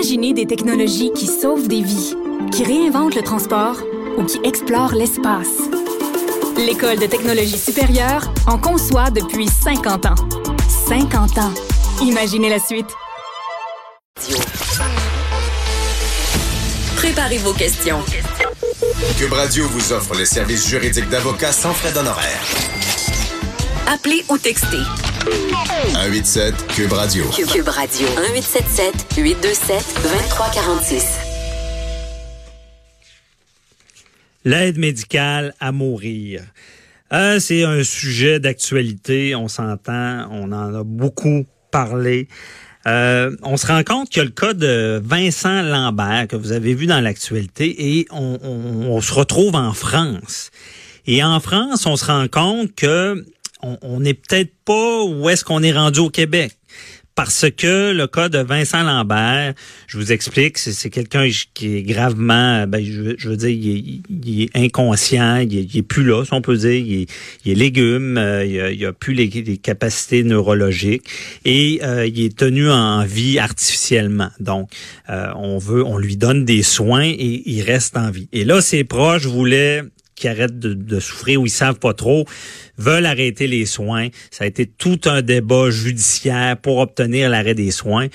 Imaginez des technologies qui sauvent des vies, qui réinventent le transport ou qui explorent l'espace. L'École de technologie supérieure en conçoit depuis 50 ans. 50 ans. Imaginez la suite. Préparez vos questions. Cube Radio vous offre les services juridiques d'avocats sans frais d'honoraires. Appelez ou textez. 187 Cube Radio. Cube Radio. 1877 827 2346. L'aide médicale à mourir. Euh, c'est un sujet d'actualité, on s'entend, on en a beaucoup parlé. Euh, on se rend compte que le cas de Vincent Lambert, que vous avez vu dans l'actualité, et on, on, on, se retrouve en France. Et en France, on se rend compte que on n'est peut-être pas où est-ce qu'on est rendu au Québec parce que le cas de Vincent Lambert, je vous explique, c'est quelqu'un qui est gravement, ben, je, veux dire, il est, inconscient, il est, plus là, si on peut dire, il est, légume, euh, il, a, plus les, capacités neurologiques et euh, il est tenu en vie artificiellement. Donc, euh, on veut, on lui donne des soins et il reste en vie. Et là, ses proches voulaient qui arrêtent de, souffrir ou ils savent pas trop, veulent arrêter les soins. Ça a été tout un débat judiciaire pour obtenir l'arrêt des soins.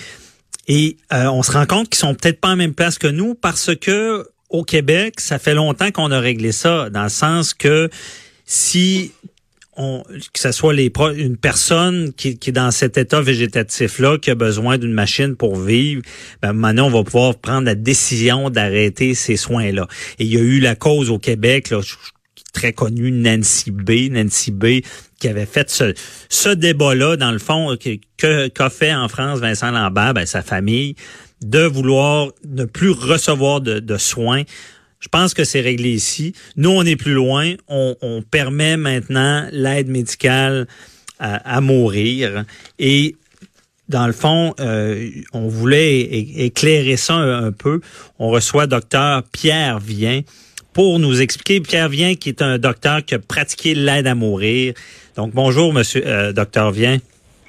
Et euh, on se rend compte qu'ils sont peut-être pas en même place que nous parce que au Québec, ça fait longtemps qu'on a réglé ça, dans le sens que si que ce soit les une personne qui, est dans cet état végétatif-là, qui a besoin d'une machine pour vivre, ben, maintenant, on va pouvoir prendre la décision d'arrêter ces soins-là. Et il y a eu la cause au Québec, très connue, Nancy B. Nancy B. qui avait fait ce, ce débat-là, dans le fond, que qu'a fait en France Vincent Lambert, ben, sa famille, de vouloir ne plus recevoir de soins je pense que c'est réglé ici. Nous, on est plus loin. On, permet maintenant l'aide médicale à, mourir. Et dans le fond, euh, on voulait éclairer ça un, peu. On reçoit docteur Pierre Vien pour nous expliquer. Pierre Vien, qui est un docteur qui a pratiqué l'aide à mourir. Donc, bonjour, monsieur euh, docteur Vien.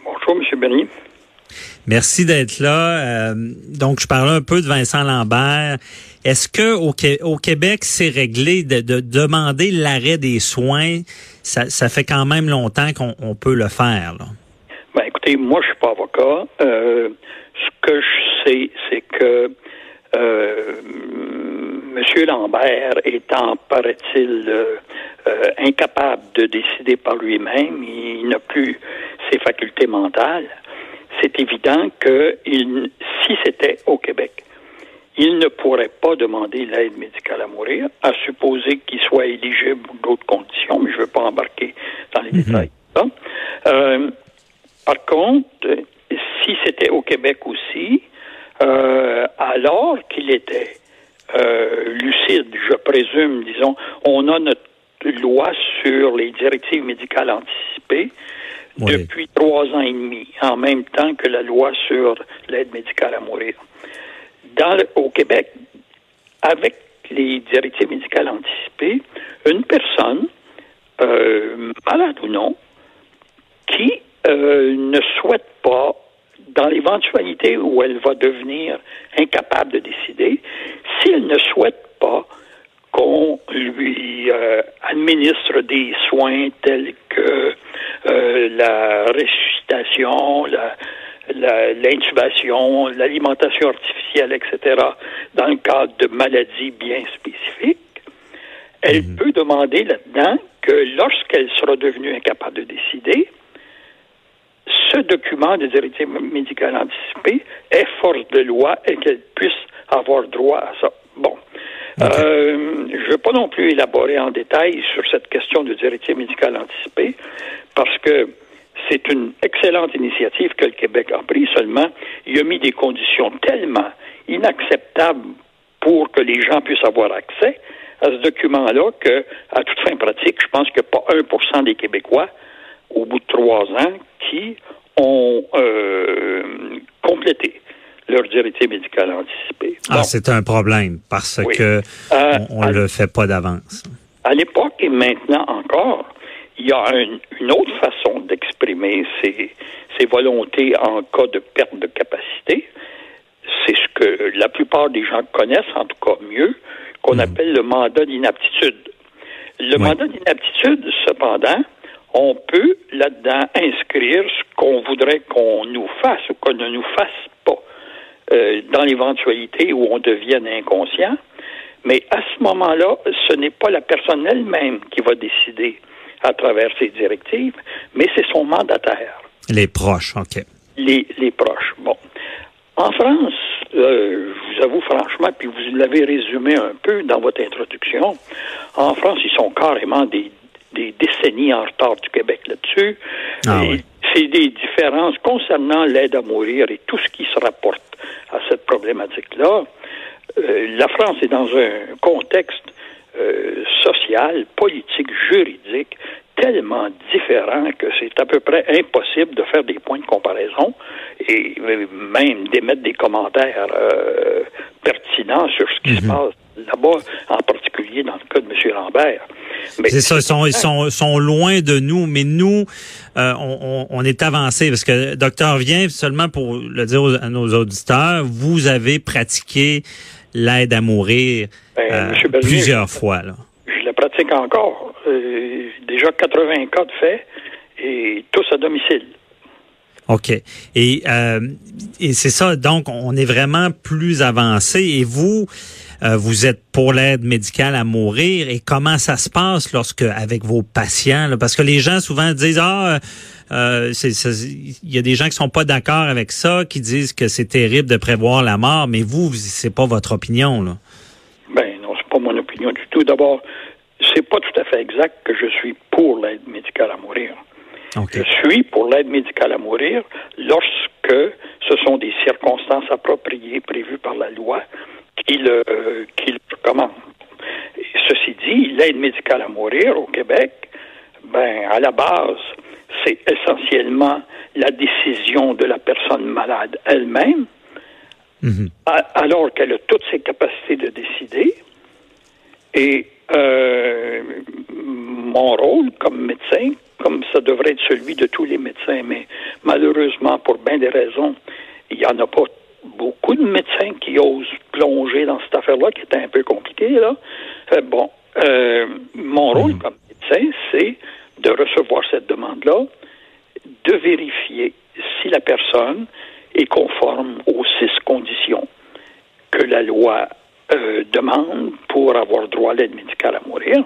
Bonjour, monsieur Bernier. Merci d'être là. Euh, donc, je parlais un peu de Vincent Lambert. Est-ce que au, Québec, c'est réglé de, demander l'arrêt des soins? Ça, fait quand même longtemps qu'on peut le faire. Là. Ben, écoutez, moi, je suis pas avocat. Euh, ce que je sais, c'est que euh, M. Lambert étant, paraît-il, incapable de décider par lui-même, il n'a plus ses facultés mentales c'est évident que si c'était au Québec, il ne pourrait pas demander l'aide médicale à mourir, à supposer qu'il soit éligible ou d'autres conditions, mais je ne veux pas embarquer dans les mhm. détails. Euh, par contre, si c'était au Québec aussi, euh, alors qu'il était euh, lucide, je présume, disons, on a notre loi sur les directives médicales anticipées depuis trois ans et demi, en même temps que la loi sur l'aide médicale à mourir. Dans au Québec, avec les directives médicales anticipées, une personne, euh, malade ou non, qui euh, ne souhaite pas, dans l'éventualité où elle va devenir incapable de décider, si elle ne souhaite pas qu'on lui euh, administre des soins tels la ressuscitation, l'intubation, l'alimentation artificielle, etc., dans le cadre de maladies bien spécifiques, elle mhm. peut demander là-dedans que lorsqu'elle sera devenue incapable de décider, ce document des héritiers médicaux anticipés est force de loi et qu'elle puisse avoir droit à ça. Bon. Euh, je ne veux pas non plus élaborer en détail sur cette question du héritier médical anticipé, parce que c'est une excellente initiative que le Québec a prise, seulement il a mis des conditions tellement inacceptables pour que les gens puissent avoir accès à ce document-là que, à toute fin pratique, je pense qu'il n'y a pas 1% des Québécois, au bout de trois ans, qui ont euh, complété leur héritier médical anticipé. Ah, c'est un problème parce que euh, on ne le fait pas d'avance. À l'époque et maintenant encore, il y a une autre façon d'exprimer ses, ses, volontés en cas de perte de capacité. C'est ce que la plupart des gens connaissent, en tout cas mieux, qu'on Mhm. appelle le mandat d'inaptitude. Le Oui. mandat d'inaptitude, cependant, on peut là-dedans inscrire ce qu'on voudrait qu'on nous fasse ou qu'on ne nous fasse pas, euh, dans l'éventualité où on devienne inconscient. Mais à ce moment-là, ce n'est pas la personne elle-même qui va décider à travers ses directives, mais c'est son mandataire Les proches, OK. les, les proches. Bon. En France, euh, je vous avoue franchement, puis vous l'avez résumé un peu dans votre introduction, en France, ils sont carrément des, des décennies en retard du Québec là-dessus. Ah oui. C'est des différences concernant l'aide à mourir et tout ce qui se rapporte à cette problématique-là. Euh, la France est dans un contexte euh, social, politique, juridique tellement différent que c'est à peu près impossible de faire des points de comparaison et même d'émettre des commentaires euh, pertinents sur ce qui se passe là-bas, en particulier dans le cas de M. Lambert. C'est ça, ils sont, ils sont, sont loin de nous, mais nous, euh, on, est avancé parce que docteur vient seulement pour le dire aux- à nos auditeurs, vous avez pratiqué l'aide à mourir Ben, euh, Bernier, plusieurs fois. Là. je la pratique encore. Euh, déjà 80 cas de fait et tous à domicile. OK. Et, euh, et c'est ça, donc on est vraiment plus avancé. Et vous, euh, vous êtes pour l'aide médicale à mourir. Et comment ça se passe lorsque avec vos patients? là? Parce que les gens souvent disent Ah, euh, il y a des gens qui sont pas d'accord avec ça, qui disent que c'est terrible de prévoir la mort, mais vous, vous- c'est pas votre opinion. Là. Ben non, c'est pas mon opinion du tout. D'abord, c'est pas tout à fait exact que je suis pour l'aide médicale à mourir. Je suis pour l'aide médicale à mourir lorsque ce sont des circonstances appropriées prévues par la loi qui le, qui le recommandent. Ceci dit, l'aide médicale à mourir au Québec, ben, à la base, c'est essentiellement la décision de la personne malade elle-même, Mhm. alors qu'elle a toutes ses capacités de décider. Et euh, mon rôle comme médecin, comme ça devrait être celui de tous les médecins, mais malheureusement, pour bien des raisons, il n'y en a pas beaucoup de médecins qui osent plonger dans cette affaire-là, qui est un peu compliquée, là. Euh, bon, euh, mon rôle comme médecin, c'est de recevoir cette demande-là, de vérifier si la personne est conforme aux six conditions que la loi euh, demande pour avoir droit à l'aide médicale à mourir.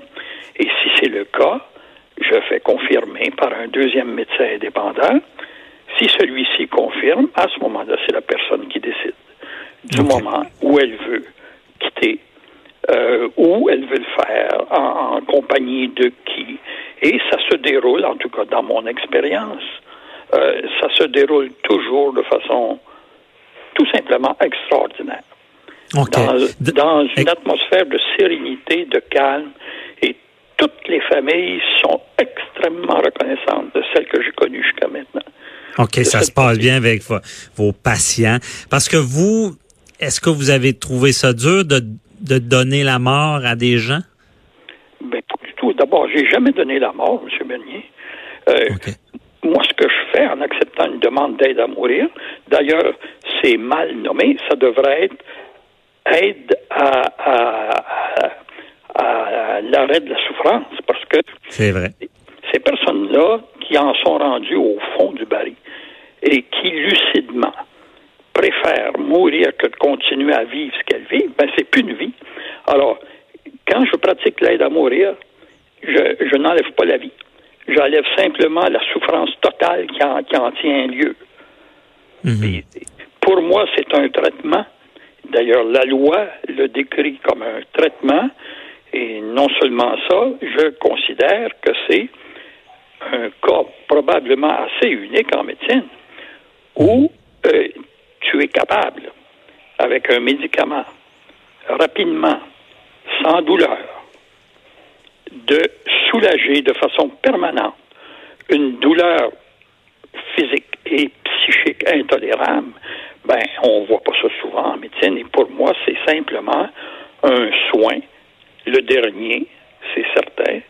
Et si c'est le cas, je fais confirmer par un deuxième médecin indépendant. Si celui-ci confirme, à ce moment-là, c'est la personne qui décide du moment où elle veut quitter, euh, où elle veut le faire, en, en compagnie de qui. Et ça se déroule, en tout cas dans mon expérience, euh, ça se déroule toujours de façon tout simplement extraordinaire Dans, une atmosphère de sérénité, de calme, et toutes les familles sont extrêmement reconnaissantes de celles que j'ai connues jusqu'à maintenant. OK, ça se passe bien avec vo- vos patients. Parce que vous, est-ce que vous avez trouvé ça dur de, de donner la mort à des gens? Ben, pas du tout. D'abord, j'ai jamais donné la mort, M. Bernier. Euh. Moi, ce que je fais en acceptant une demande d'aide à mourir, d'ailleurs, c'est mal nommé, ça devrait être aide à, à- à- à l'arrêt de la souffrance, parce que C'est vrai. ces personnes-là qui en sont rendues au fond du baril et qui lucidement préfèrent mourir que de continuer à vivre ce qu'elles vivent, ben c'est plus une vie. Alors, quand je pratique l'aide à mourir, je, je n'enlève pas la vie. J'enlève simplement la souffrance totale qui en, qui en tient lieu. Mhm. Pour moi, c'est un traitement. D'ailleurs, la loi le décrit comme un traitement. Et non seulement ça, je considère que c'est un cas probablement assez unique en médecine où euh, tu es capable, avec un médicament, rapidement, sans douleur, de soulager de façon permanente une douleur physique et psychique intolérable, ben, on voit pas ça souvent en médecine. Et pour moi, c'est simplement un soin, le dernier, c'est certain,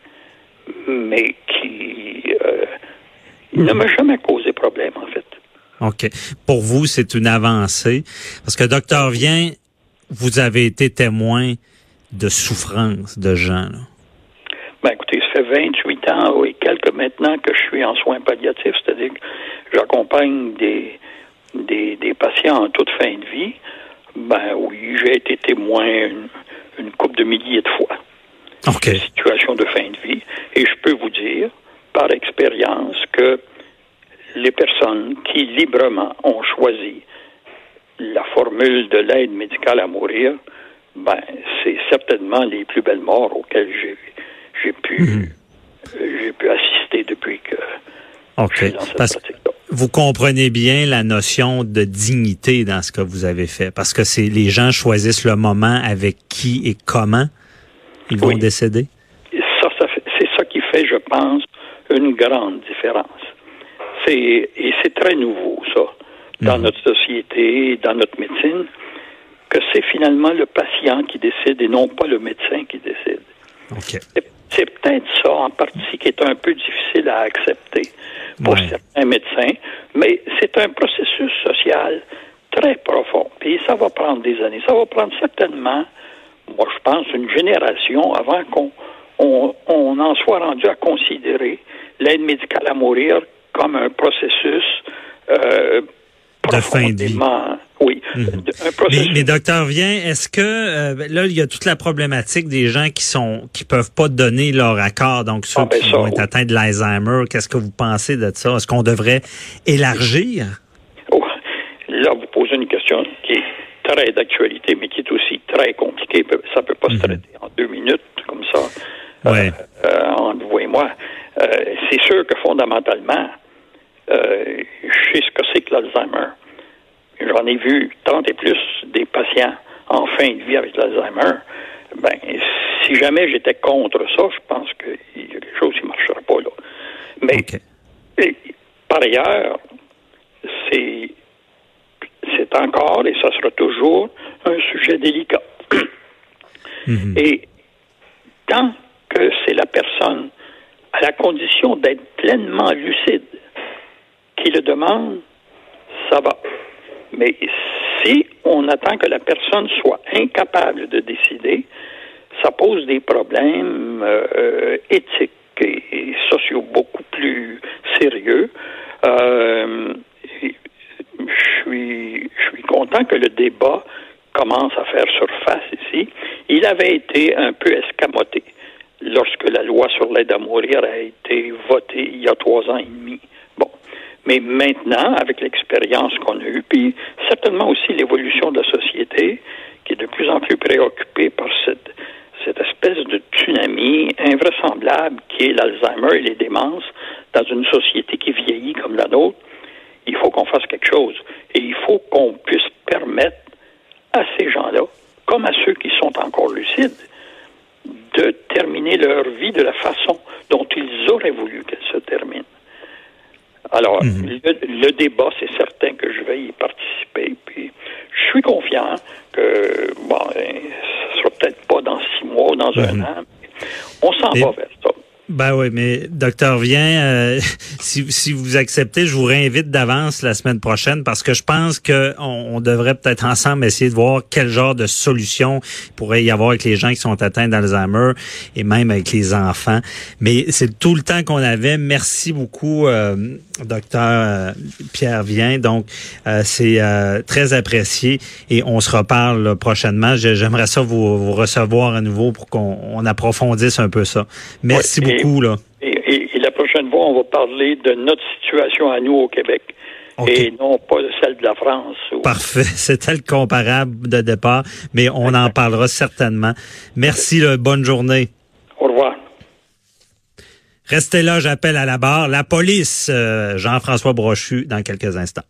mais qui euh, ne m'a jamais causé problème, en fait. OK. Pour vous, c'est une avancée. Parce que, docteur Vient, vous avez été témoin de souffrance de gens. Là. Ben, écoutez, ça fait 28 ans et quelques maintenant que je suis en soins palliatifs, c'est-à-dire que j'accompagne des, des, des, patients en toute fin de vie. Ben oui, j'ai été témoin une, une couple de milliers de fois. OK. de situation de fin de vie. Et je peux vous dire, par expérience, que les personnes qui librement ont choisi la formule de l'aide médicale à mourir, ben, c'est certainement les plus belles morts auxquelles j'ai, j'ai pu, Mhm. j'ai pu assister depuis que OK. je suis dans cette Parce. Vous comprenez bien la notion de dignité dans ce que vous avez fait. Parce que c'est les gens choisissent le moment avec qui et comment ils vont Oui. décéder? Ça, ça c'est ça qui fait, je pense, une grande différence. C'est, et c'est très nouveau, ça, dans Mhm. notre société, dans notre médecine, que c'est finalement le patient qui décide et non pas le médecin qui décide. OK. C'est, c'est peut-être ça, en partie, qui est un peu difficile à accepter pour Ouais. certains médecins, mais c'est un processus social très profond. Et ça va prendre des années. Ça va prendre certainement, moi je pense, une génération avant qu'on on, on en soit rendu à considérer l'aide médicale à mourir comme un processus euh, De fin de vie. Oui, Mhm. Mais, docteur Vient, est-ce que euh, là il y a toute la problématique des gens qui sont qui peuvent pas donner leur accord, donc ceux Ah, ben qui ça, vont être atteints de l'Alzheimer, qu'est-ce que vous pensez de ça? Est-ce qu'on devrait élargir? Oh, là, vous posez une question qui est très d'actualité, mais qui est aussi très compliquée. Ça ne peut pas se traiter en deux minutes, comme ça, Mhm. Ouais. euh, entre vous et moi. Euh, c'est sûr que fondamentalement, euh, je sais ce que c'est que l'Alzheimer. J'en ai vu 30 et plus des patients en fin de vie avec l'Alzheimer. Ben, si jamais j'étais contre ça, je pense qu'il y a quelque chose qui ne marcherait pas là. Mais et, par ailleurs, c'est c'est encore et ça sera toujours un sujet délicat. Mhm. Et tant que c'est la personne à la condition d'être pleinement lucide qui le demande, ça va. Mais si on attend que la personne soit incapable de décider, ça pose des problèmes euh, euh, éthiques et, sociaux beaucoup plus sérieux. Euh, je suis, je suis content que le débat commence à faire surface ici. Il avait été un peu escamoté lorsque la loi sur l'aide à mourir a été votée il y a trois ans et demi. Mais maintenant, avec l'expérience qu'on a eue, puis certainement aussi l'évolution de la société, qui est de plus en plus préoccupée par cette, cette espèce de tsunami invraisemblable qui est l'Alzheimer et les démences dans une société qui vieillit comme la nôtre, il faut qu'on fasse quelque chose. Et il faut qu'on puisse permettre à ces gens-là, comme à ceux qui sont encore lucides, de terminer leur vie de la façon dont ils auraient voulu qu'elle se termine. Alors, le, le débat, c'est certain que je vais y participer. Puis, je suis confiant que, bon, euh, ce sera peut-être pas dans six mois ou dans un an. mais On s'en Et- va vers. Ben oui, mais docteur Vient, euh, si, si vous acceptez, je vous réinvite d'avance la semaine prochaine parce que je pense que on, devrait peut-être ensemble essayer de voir quel genre de solution pourrait y avoir avec les gens qui sont atteints d'Alzheimer et même avec les enfants. Mais c'est tout le temps qu'on avait. Merci beaucoup, euh, docteur euh, Pierre Vient. Donc, euh, c'est euh, très apprécié et on se reparle là, prochainement. J'aimerais ça vous, vous recevoir à nouveau pour qu'on on approfondisse un peu ça. Merci et- beaucoup. Là. Et, et- et la prochaine fois, on va parler de notre situation à nous au Québec. Et non pas celle de la France. Parfait. C'était le comparable de départ, mais on en parlera certainement. Merci, là. bonne journée. Au revoir. Restez là, j'appelle à la barre la police. euh, Jean-François Brochu dans quelques instants.